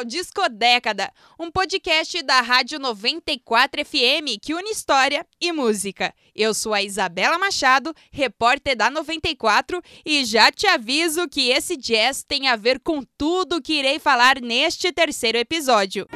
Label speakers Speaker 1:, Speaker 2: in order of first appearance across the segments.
Speaker 1: ao Disco Década, um podcast da Rádio 94 FM que une história e música. Eu sou a Isabela Machado, repórter da 94, e já te aviso que esse jazz tem a ver com tudo que irei falar neste terceiro episódio.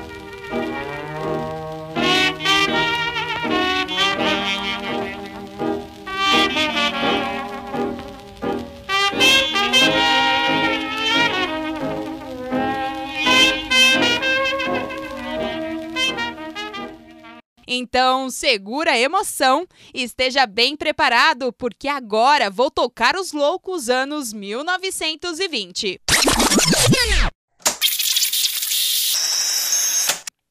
Speaker 1: Então, segura a emoção e esteja bem preparado, porque agora vou tocar os loucos anos 1920.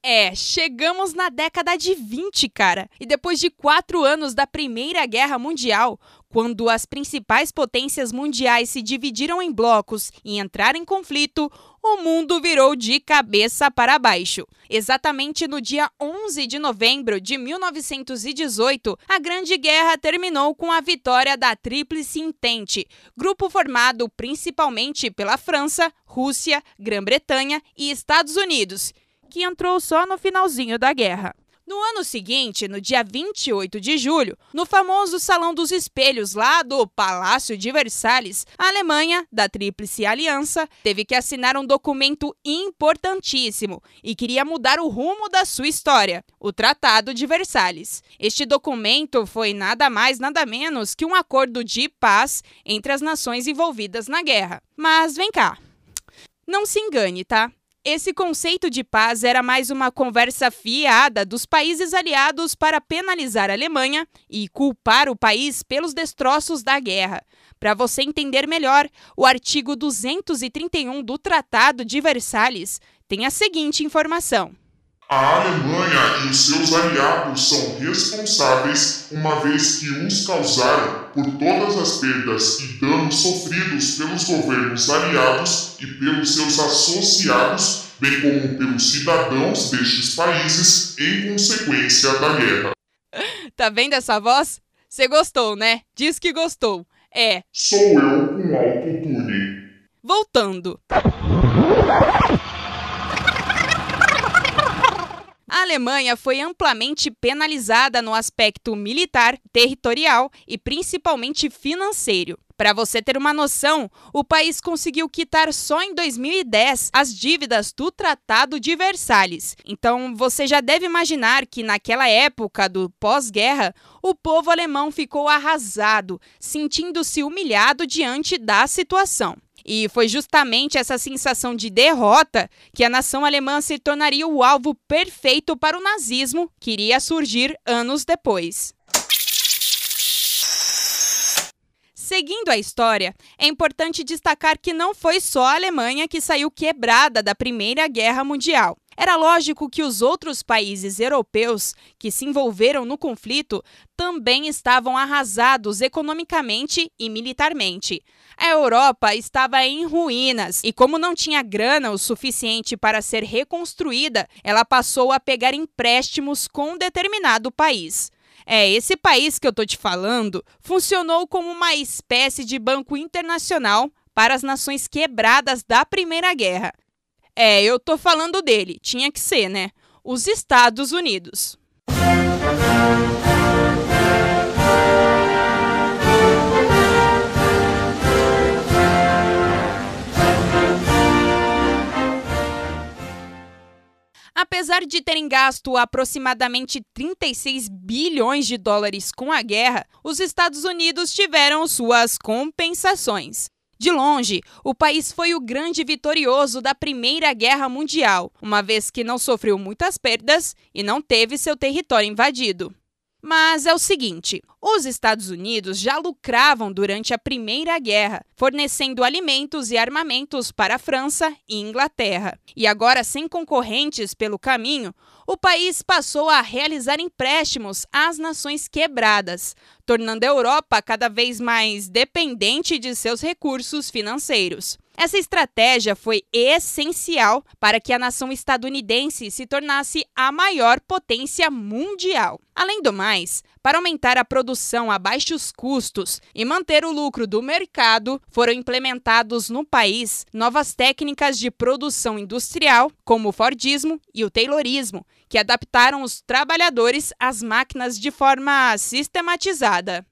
Speaker 1: É, chegamos na década de 20, cara. E depois de quatro anos da Primeira Guerra Mundial, quando as principais potências mundiais se dividiram em blocos e entraram em conflito, o mundo virou de cabeça para baixo. Exatamente no dia 11 de novembro de 1918, a Grande Guerra terminou com a vitória da Tríplice Entente, grupo formado principalmente pela França, Rússia, Grã-Bretanha e Estados Unidos que entrou só no finalzinho da guerra. No ano seguinte, no dia 28 de julho, no famoso Salão dos Espelhos, lá do Palácio de Versalhes, a Alemanha, da Tríplice Aliança, teve que assinar um documento importantíssimo e queria mudar o rumo da sua história: o Tratado de Versalhes. Este documento foi nada mais, nada menos que um acordo de paz entre as nações envolvidas na guerra. Mas vem cá. Não se engane, tá? Esse conceito de paz era mais uma conversa fiada dos países aliados para penalizar a Alemanha e culpar o país pelos destroços da guerra. Para você entender melhor, o artigo 231 do Tratado de Versalhes tem a seguinte informação.
Speaker 2: A Alemanha e os seus aliados são responsáveis, uma vez que uns causaram, por todas as perdas e danos sofridos pelos governos aliados e pelos seus associados, bem como pelos cidadãos destes países, em consequência da guerra.
Speaker 1: Tá vendo essa voz? Você gostou, né? Diz que gostou. É.
Speaker 2: Sou eu com autotune.
Speaker 1: Voltando. A Alemanha foi amplamente penalizada no aspecto militar, territorial e principalmente financeiro. Para você ter uma noção, o país conseguiu quitar só em 2010 as dívidas do Tratado de Versalhes. Então você já deve imaginar que naquela época do pós-guerra, o povo alemão ficou arrasado, sentindo-se humilhado diante da situação. E foi justamente essa sensação de derrota que a nação alemã se tornaria o alvo perfeito para o nazismo, que iria surgir anos depois. Seguindo a história, é importante destacar que não foi só a Alemanha que saiu quebrada da Primeira Guerra Mundial. Era lógico que os outros países europeus que se envolveram no conflito também estavam arrasados economicamente e militarmente. A Europa estava em ruínas e, como não tinha grana o suficiente para ser reconstruída, ela passou a pegar empréstimos com um determinado país. É, esse país que eu tô te falando funcionou como uma espécie de banco internacional para as nações quebradas da Primeira Guerra. É, eu tô falando dele, tinha que ser, né? Os Estados Unidos. Apesar de terem gasto aproximadamente 36 bilhões de dólares com a guerra, os Estados Unidos tiveram suas compensações. De longe, o país foi o grande vitorioso da Primeira Guerra Mundial, uma vez que não sofreu muitas perdas e não teve seu território invadido. Mas é o seguinte: os Estados Unidos já lucravam durante a Primeira Guerra, fornecendo alimentos e armamentos para a França e Inglaterra. E agora, sem concorrentes pelo caminho, o país passou a realizar empréstimos às nações quebradas, tornando a Europa cada vez mais dependente de seus recursos financeiros. Essa estratégia foi essencial para que a nação estadunidense se tornasse a maior potência mundial. Além do mais, para aumentar a produção a baixos custos e manter o lucro do mercado, foram implementados no país novas técnicas de produção industrial, como o Fordismo e o Taylorismo, que adaptaram os trabalhadores às máquinas de forma sistematizada.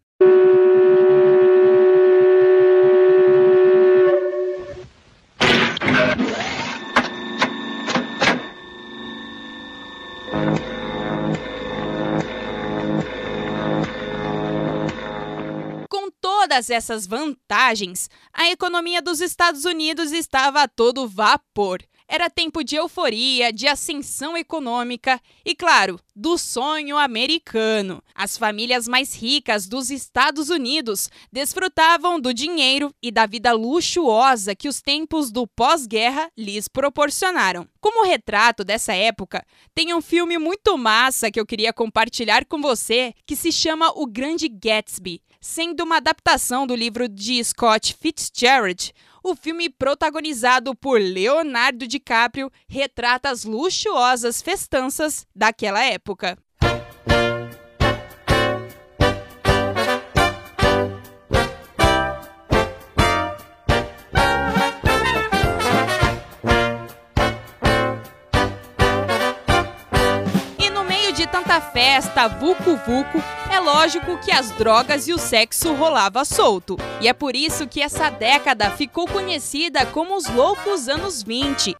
Speaker 1: Todas essas vantagens, a economia dos Estados Unidos estava a todo vapor. Era tempo de euforia, de ascensão econômica e, claro, do sonho americano. As famílias mais ricas dos Estados Unidos desfrutavam do dinheiro e da vida luxuosa que os tempos do pós-guerra lhes proporcionaram. Como retrato dessa época, tem um filme muito massa que eu queria compartilhar com você que se chama O Grande Gatsby sendo uma adaptação do livro de Scott Fitzgerald. O filme, protagonizado por Leonardo DiCaprio, retrata as luxuosas festanças daquela época. Tanta festa, vucu vucu, é lógico que as drogas e o sexo rolava solto. E é por isso que essa década ficou conhecida como os loucos anos 20.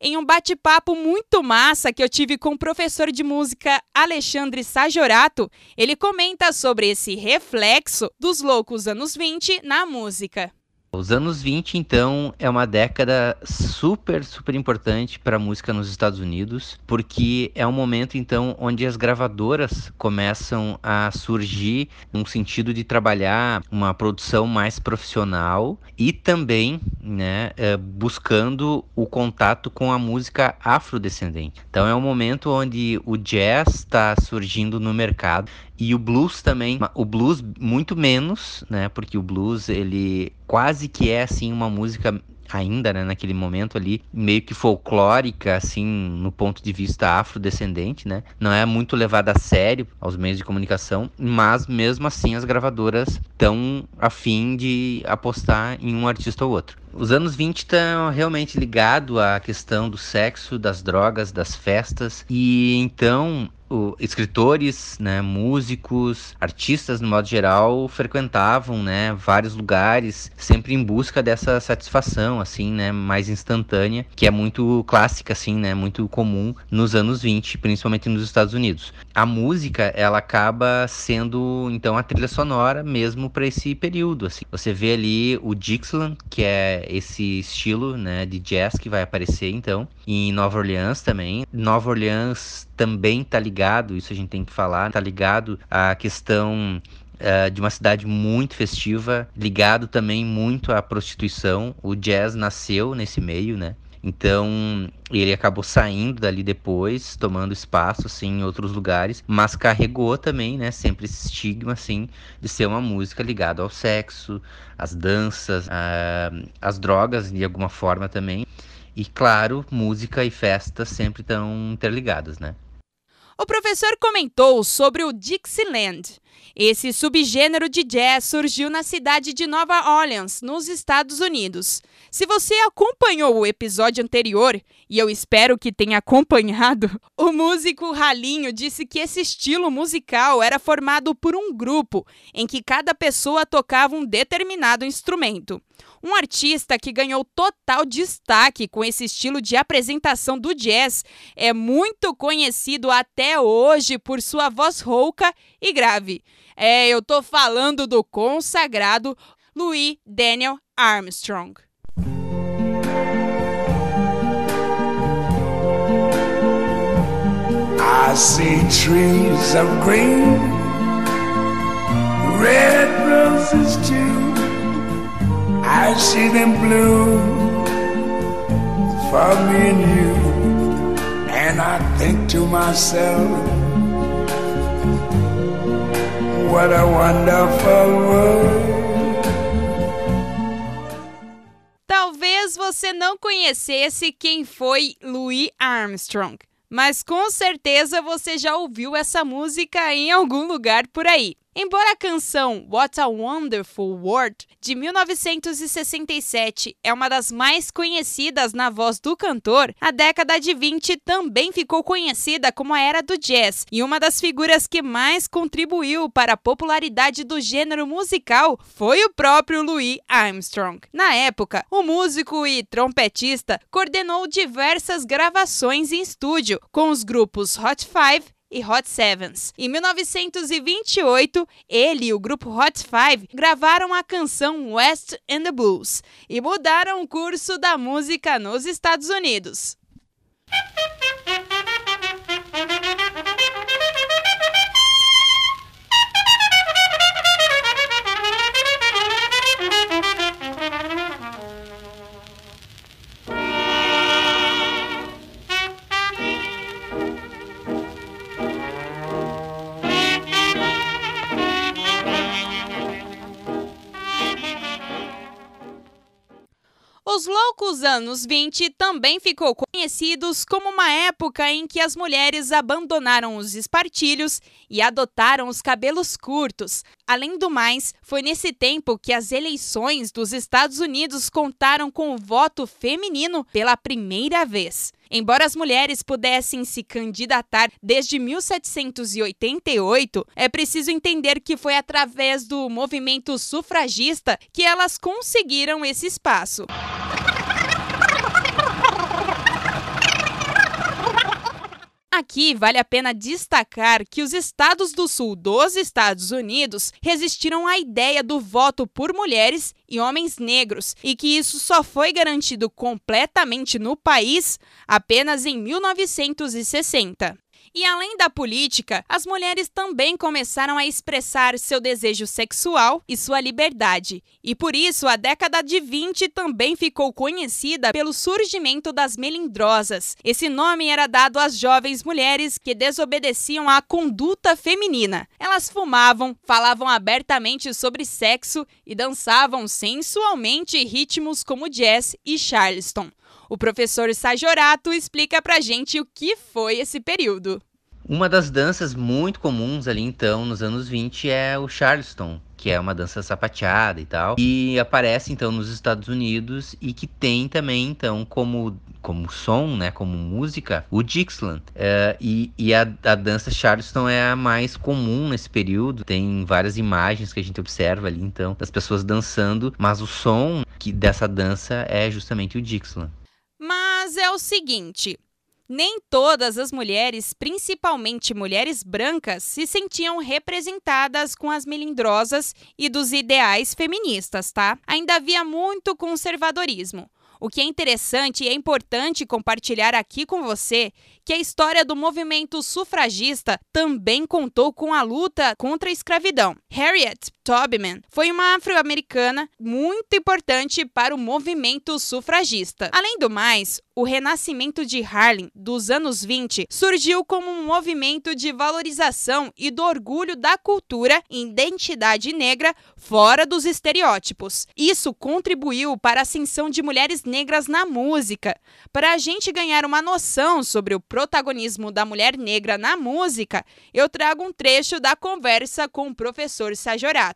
Speaker 1: Em um bate-papo muito massa que eu tive com o professor de música Alexandre Sajorato, ele comenta sobre esse reflexo dos loucos anos 20 na música.
Speaker 3: Os anos 20, então, é uma década super, super importante para a música nos Estados Unidos, porque é um momento, então, onde as gravadoras começam a surgir num sentido de trabalhar uma produção mais profissional e também, né, é, buscando o contato com a música afrodescendente. Então, é um momento onde o jazz está surgindo no mercado e o blues também, o blues muito menos, né? Porque o blues ele quase que é assim uma música ainda, né, naquele momento ali, meio que folclórica, assim, no ponto de vista afrodescendente, né? Não é muito levada a sério aos meios de comunicação, mas mesmo assim as gravadoras estão a fim de apostar em um artista ou outro. Os anos 20 estão realmente ligados à questão do sexo, das drogas, das festas, e então escritores, né, músicos, artistas no modo geral frequentavam, né, vários lugares, sempre em busca dessa satisfação, assim, né, mais instantânea, que é muito clássica, assim, né, muito comum nos anos 20, principalmente nos Estados Unidos. A música, ela acaba sendo, então, a trilha sonora mesmo para esse período, assim. Você vê ali o Dixieland, que é esse estilo, né, de jazz que vai aparecer, então, em Nova Orleans também. Nova Orleans também está ligado, isso a gente tem que falar, está ligado à questão Uh, de uma cidade muito festiva, ligado também muito à prostituição. O jazz nasceu nesse meio, né? Então ele acabou saindo dali depois, tomando espaço assim em outros lugares, mas carregou também, né, sempre esse estigma assim de ser uma música ligada ao sexo, às danças, às drogas de alguma forma também. E claro, música e festa sempre estão interligadas, né?
Speaker 1: O professor comentou sobre o Dixieland. Esse subgênero de jazz surgiu na cidade de Nova Orleans, nos Estados Unidos. Se você acompanhou o episódio anterior, e eu espero que tenha acompanhado, o músico Ralinho disse que esse estilo musical era formado por um grupo em que cada pessoa tocava um determinado instrumento. Um artista que ganhou total destaque com esse estilo de apresentação do jazz é muito conhecido até hoje por sua voz rouca e grave. É, eu tô falando do consagrado Louis Daniel Armstrong. I see trees of green, red roses too. I see them bloom for me and you. And I think to myself, what a wonderful world. Talvez você não conhecesse quem foi Louis Armstrong, mas com certeza você já ouviu essa música em algum lugar por aí. Embora a canção What a Wonderful World de 1967 é uma das mais conhecidas na voz do cantor, a década de 20 também ficou conhecida como a era do jazz, e uma das figuras que mais contribuiu para a popularidade do gênero musical foi o próprio Louis Armstrong. Na época, o músico e trompetista coordenou diversas gravações em estúdio com os grupos Hot Five e Hot Sevens. Em 1928, ele e o grupo Hot Five gravaram a canção West and the Blues e mudaram o curso da música nos Estados Unidos. Os anos 20 também ficou conhecidos como uma época em que as mulheres abandonaram os espartilhos e adotaram os cabelos curtos. Além do mais, foi nesse tempo que as eleições dos Estados Unidos contaram com o voto feminino pela primeira vez. Embora as mulheres pudessem se candidatar desde 1788, é preciso entender que foi através do movimento sufragista que elas conseguiram esse espaço. Aqui vale a pena destacar que os estados do sul dos Estados Unidos resistiram à ideia do voto por mulheres e homens negros e que isso só foi garantido completamente no país apenas em 1960. E além da política, as mulheres também começaram a expressar seu desejo sexual e sua liberdade. E por isso, a década de 20 também ficou conhecida pelo surgimento das melindrosas. Esse nome era dado às jovens mulheres que desobedeciam à conduta feminina. Elas fumavam, falavam abertamente sobre sexo e dançavam sensualmente ritmos como jazz e charleston. O professor Sajorato explica pra gente o que foi esse período.
Speaker 3: Uma das danças muito comuns ali então nos anos 20 é o Charleston, que é uma dança sapateada e tal, e aparece então nos Estados Unidos e que tem também então como como som, né, como música, o Dixieland. É, e e a, a dança Charleston é a mais comum nesse período. Tem várias imagens que a gente observa ali então das pessoas dançando, mas o som que dessa dança é justamente o Dixieland.
Speaker 1: Mas é o seguinte: nem todas as mulheres, principalmente mulheres brancas, se sentiam representadas com as melindrosas e dos ideais feministas, tá? Ainda havia muito conservadorismo. O que é interessante e é importante compartilhar aqui com você que a história do movimento sufragista também contou com a luta contra a escravidão. Harriet Tubman foi uma afro-americana muito importante para o movimento sufragista. Além do mais, o renascimento de Harlem dos anos 20 surgiu como um movimento de valorização e do orgulho da cultura e identidade negra fora dos estereótipos. Isso contribuiu para a ascensão de mulheres negras na música. Para a gente ganhar uma noção sobre o protagonismo da mulher negra na música, eu trago um trecho da conversa com o professor Sajorato.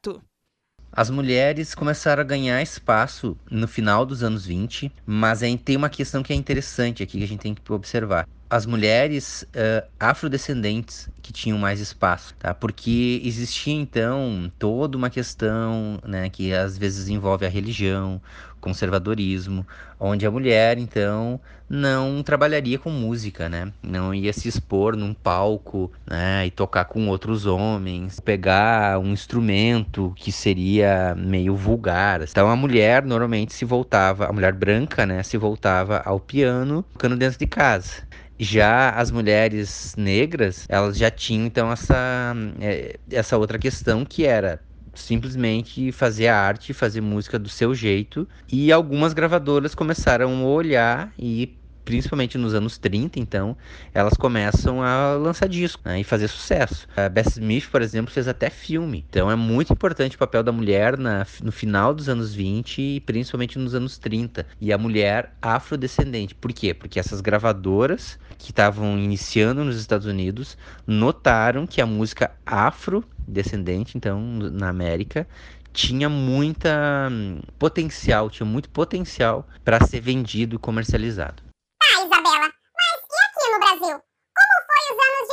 Speaker 3: As mulheres começaram a ganhar espaço no final dos anos 20, mas tem uma questão que é interessante aqui que a gente tem que observar as mulheres uh, afrodescendentes que tinham mais espaço, tá? Porque existia então toda uma questão, né, que às vezes envolve a religião, conservadorismo, onde a mulher então não trabalharia com música, né? Não ia se expor num palco, né, e tocar com outros homens, pegar um instrumento que seria meio vulgar. Então a mulher normalmente se voltava, a mulher branca, né, se voltava ao piano, tocando dentro de casa. Já as mulheres negras, elas já tinham então essa, é, essa outra questão que era simplesmente fazer a arte, fazer música do seu jeito. E algumas gravadoras começaram a olhar e principalmente nos anos 30, então, elas começam a lançar disco né, e fazer sucesso. A Bess Smith, por exemplo, fez até filme. Então é muito importante o papel da mulher na, no final dos anos 20 e principalmente nos anos 30. E a mulher afrodescendente. Por quê? Porque essas gravadoras que estavam iniciando nos Estados Unidos notaram que a música afrodescendente, então, na América, tinha muita hum, potencial, tinha muito potencial para ser vendido e comercializado.
Speaker 4: Tá, Isabela, mas e aqui no Brasil? Como foi os anos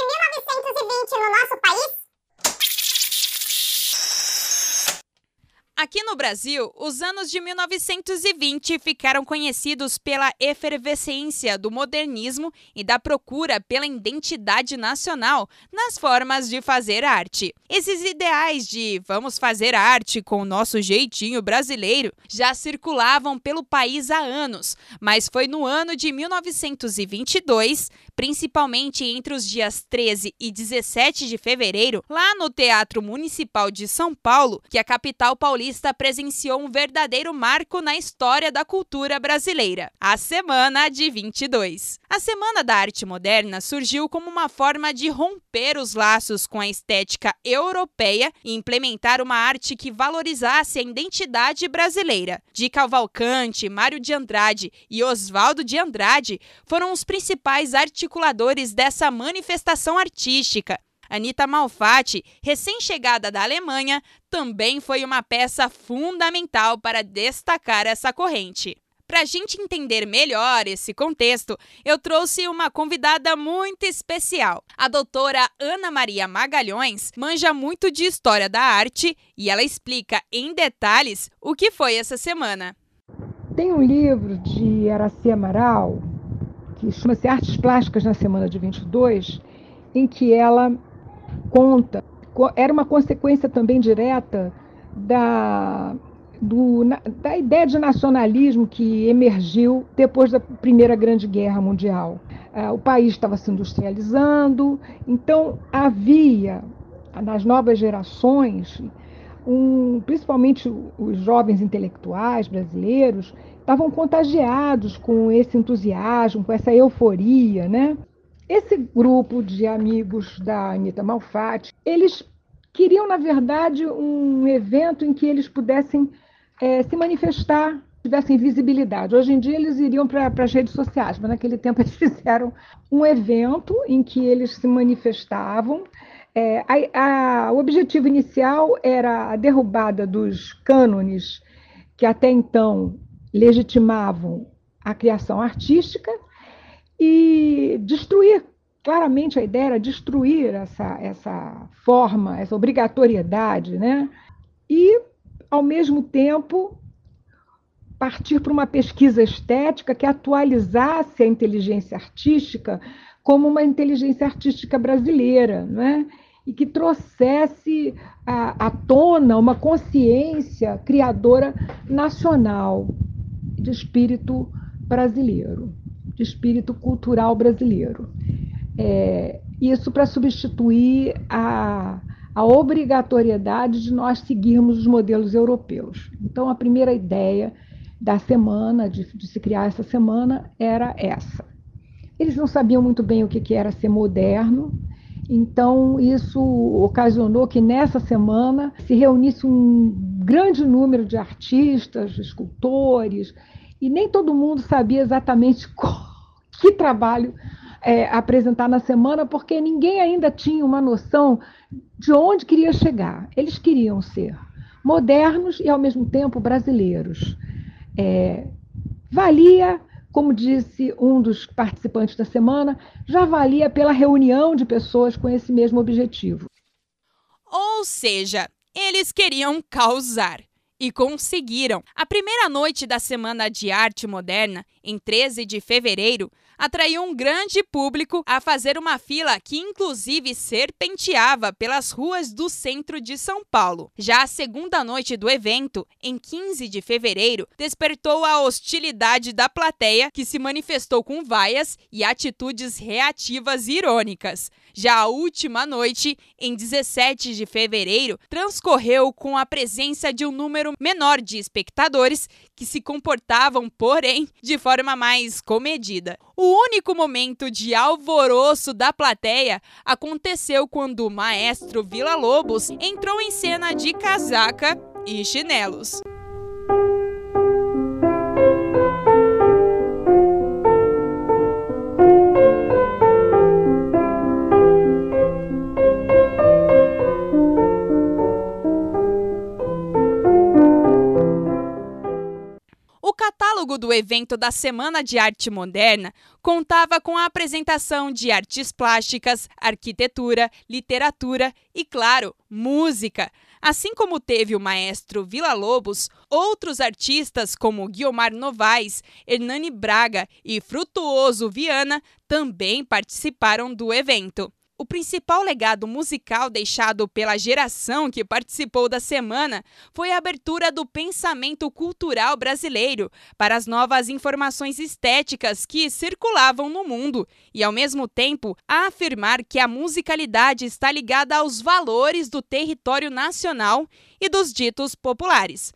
Speaker 4: 1920 no nosso país?
Speaker 1: Aqui no Brasil, os anos de 1920 ficaram conhecidos pela efervescência do modernismo e da procura pela identidade nacional nas formas de fazer arte. Esses ideais de vamos fazer arte com o nosso jeitinho brasileiro já circulavam pelo país há anos, mas foi no ano de 1922, principalmente entre os dias 13 e 17 de fevereiro, lá no Teatro Municipal de São Paulo, que a capital paulista presenciou um verdadeiro marco na história da cultura brasileira, a Semana de 22. A Semana da Arte Moderna surgiu como uma forma de romper os laços com a estética europeia e implementar uma arte que valorizasse a identidade brasileira. De Cavalcante, Mário de Andrade e Oswaldo de Andrade foram os principais articuladores dessa manifestação artística, Anita Malfatti, recém-chegada da Alemanha, também foi uma peça fundamental para destacar essa corrente. Para a gente entender melhor esse contexto, eu trouxe uma convidada muito especial. A doutora Ana Maria Magalhães manja muito de história da arte e ela explica em detalhes o que foi essa semana.
Speaker 5: Tem um livro de Araci Amaral, que chama-se Artes Plásticas na Semana de 22, em que ela conta, era uma consequência também direta da, do, da ideia de nacionalismo que emergiu depois da Primeira Grande Guerra Mundial. É, o país estava se industrializando, então havia nas novas gerações, um, principalmente os jovens intelectuais brasileiros, estavam contagiados com esse entusiasmo, com essa euforia, né? Esse grupo de amigos da Anitta Malfatti, eles queriam, na verdade, um evento em que eles pudessem é, se manifestar, tivessem visibilidade. Hoje em dia eles iriam para as redes sociais, mas naquele tempo eles fizeram um evento em que eles se manifestavam. É, a, a, o objetivo inicial era a derrubada dos cânones que até então legitimavam a criação artística e destruir. Claramente a ideia era destruir essa, essa forma, essa obrigatoriedade, né? E, ao mesmo tempo, partir para uma pesquisa estética que atualizasse a inteligência artística como uma inteligência artística brasileira, né? e que trouxesse à, à tona uma consciência criadora nacional de espírito brasileiro de espírito cultural brasileiro. É, isso para substituir a, a obrigatoriedade de nós seguirmos os modelos europeus. Então, a primeira ideia da semana, de, de se criar essa semana, era essa. Eles não sabiam muito bem o que, que era ser moderno, então, isso ocasionou que nessa semana se reunisse um grande número de artistas, escultores, e nem todo mundo sabia exatamente qual, que trabalho é, apresentar na semana, porque ninguém ainda tinha uma noção de onde queria chegar. Eles queriam ser modernos e, ao mesmo tempo, brasileiros. É, valia, como disse um dos participantes da semana, já valia pela reunião de pessoas com esse mesmo objetivo.
Speaker 1: Ou seja, eles queriam causar. E conseguiram! A primeira noite da Semana de Arte Moderna, em 13 de fevereiro, atraiu um grande público a fazer uma fila que, inclusive, serpenteava pelas ruas do centro de São Paulo. Já a segunda noite do evento, em 15 de fevereiro, despertou a hostilidade da plateia, que se manifestou com vaias e atitudes reativas irônicas. Já a última noite, em 17 de fevereiro, transcorreu com a presença de um número menor de espectadores que se comportavam, porém, de forma mais comedida. O único momento de alvoroço da plateia aconteceu quando o maestro Vila Lobos entrou em cena de casaca e chinelos. Catálogo do evento da Semana de Arte Moderna contava com a apresentação de artes plásticas, arquitetura, literatura e, claro, música. Assim como teve o maestro Vila Lobos, outros artistas como Guiomar Novaes, Hernani Braga e Frutuoso Viana também participaram do evento. O principal legado musical deixado pela geração que participou da semana foi a abertura do pensamento cultural brasileiro para as novas informações estéticas que circulavam no mundo e, ao mesmo tempo, a afirmar que a musicalidade está ligada aos valores do território nacional e dos ditos populares.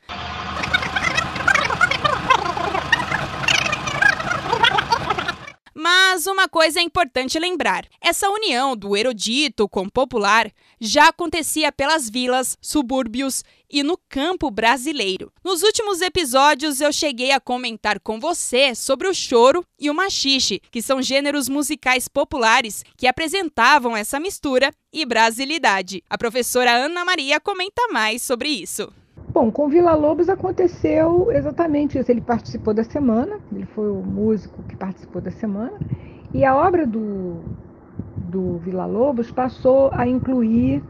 Speaker 1: Mas uma coisa é importante lembrar: essa união do erudito com popular já acontecia pelas vilas, subúrbios e no campo brasileiro. Nos últimos episódios eu cheguei a comentar com você sobre o choro e o machixe, que são gêneros musicais populares que apresentavam essa mistura e brasilidade. A professora Ana Maria comenta mais sobre isso.
Speaker 5: Bom, com Vila Lobos aconteceu exatamente isso. Ele participou da semana, ele foi o músico que participou da semana, e a obra do, do Vila Lobos passou a incluir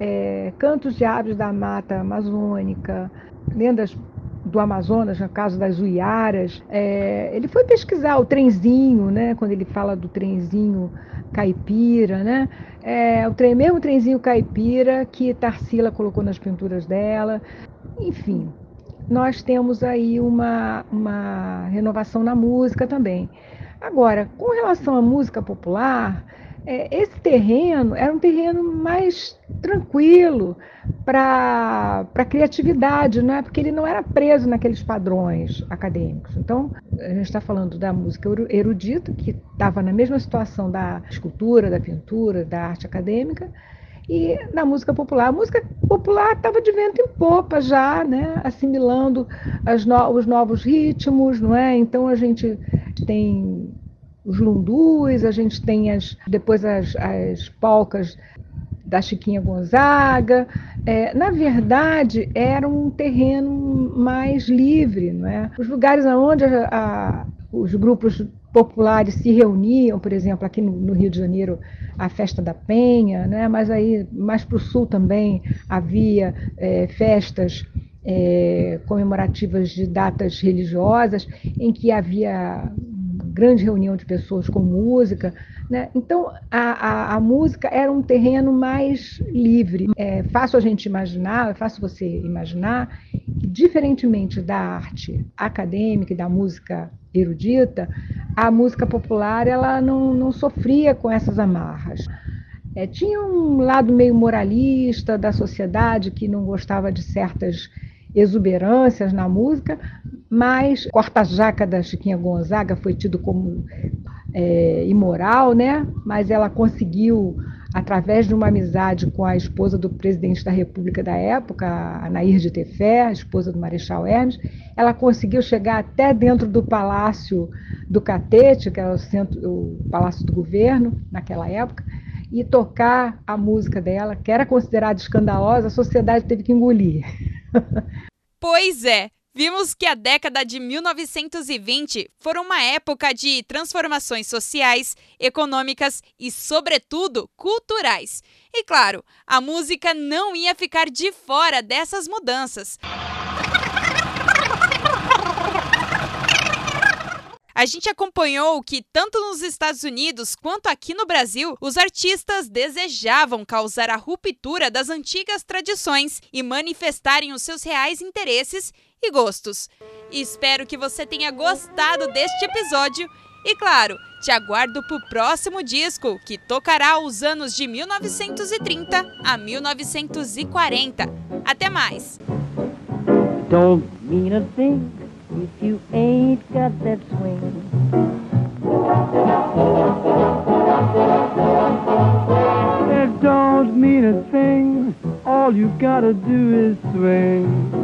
Speaker 5: é, cantos de aves da mata amazônica, lendas do Amazonas, no caso das Uiaras. É, ele foi pesquisar o trenzinho, né, quando ele fala do trenzinho caipira, né? É, o trem, mesmo trenzinho caipira que Tarsila colocou nas pinturas dela. Enfim, nós temos aí uma, uma renovação na música também. Agora, com relação à música popular, esse terreno era um terreno mais tranquilo para a criatividade, não é? porque ele não era preso naqueles padrões acadêmicos. Então, a gente está falando da música erudita, que estava na mesma situação da escultura, da pintura, da arte acadêmica, e na música popular. A música popular estava de vento em popa já, né? assimilando no, os novos ritmos, não é? Então a gente tem os lundus, a gente tem as, depois as, as polcas da Chiquinha Gonzaga. É, na verdade, era um terreno mais livre, não é? Os lugares onde a, a, os grupos populares se reuniam, por exemplo, aqui no, no, Rio de Janeiro, a festa da Penha, né? mas aí mais para o sul também havia é, festas é, comemorativas de datas religiosas, em que havia grande reunião de pessoas com música. Né? Então, a, a, a, música era um terreno mais livre. É fácil a gente imaginar, é fácil você imaginar que, diferentemente da arte acadêmica e da música erudita, a música popular ela não, não sofria com essas amarras. É, tinha um lado meio moralista da sociedade que não gostava de certas exuberâncias na música, mas Corta-Jaca da Chiquinha Gonzaga foi tido como é, imoral, né? mas ela conseguiu, através de uma amizade com a esposa do presidente da República da época, a Nair de Tefé, esposa do Marechal Hermes, ela conseguiu chegar até dentro do Palácio do Catete, que era o, centro, o Palácio do Governo naquela época, e tocar a música dela, que era considerada escandalosa, a sociedade teve que engolir.
Speaker 1: Pois é, Vimos que a década de 1920 foi uma época de transformações sociais, econômicas e, sobretudo, culturais. E claro, a música não ia ficar de fora dessas mudanças. A gente acompanhou que, tanto nos Estados Unidos quanto aqui no Brasil, os artistas desejavam causar a ruptura das antigas tradições e manifestarem os seus reais interesses e gostos. espero que você tenha gostado deste episódio e, claro, te aguardo para o próximo disco, que tocará os anos de 1930 a 1940. Até mais!
Speaker 6: don't mean a thing if you ain't got that swing. It don't mean a thing, all you gotta do is swing.